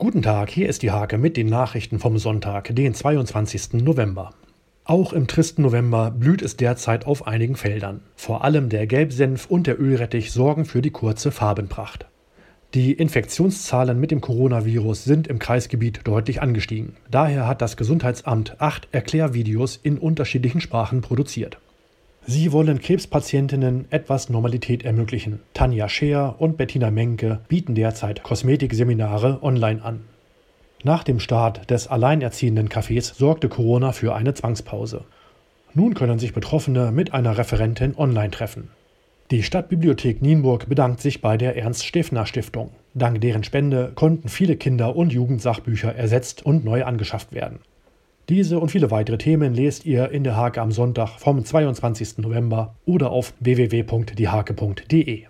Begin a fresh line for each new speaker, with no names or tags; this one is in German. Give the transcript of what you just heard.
Guten Tag, hier ist die Hake mit den Nachrichten vom Sonntag, den 22. November. Auch im tristen November blüht es derzeit auf einigen Feldern. Vor allem der Gelbsenf und der Ölrettich sorgen für die kurze Farbenpracht. Die Infektionszahlen mit dem Coronavirus sind im Kreisgebiet deutlich angestiegen. Daher hat das Gesundheitsamt acht Erklärvideos in unterschiedlichen Sprachen produziert. Sie wollen Krebspatientinnen etwas Normalität ermöglichen. Tanja Scheer und Bettina Menke bieten derzeit Kosmetikseminare online an. Nach dem Start des alleinerziehenden Cafés sorgte Corona für eine Zwangspause. Nun können sich Betroffene mit einer Referentin online treffen. Die Stadtbibliothek Nienburg bedankt sich bei der Ernst-Steffner-Stiftung. Dank deren Spende konnten viele Kinder- und Jugendsachbücher ersetzt und neu angeschafft werden. Diese und viele weitere Themen lest ihr in der Hake am Sonntag vom 22. November oder auf www.diehake.de.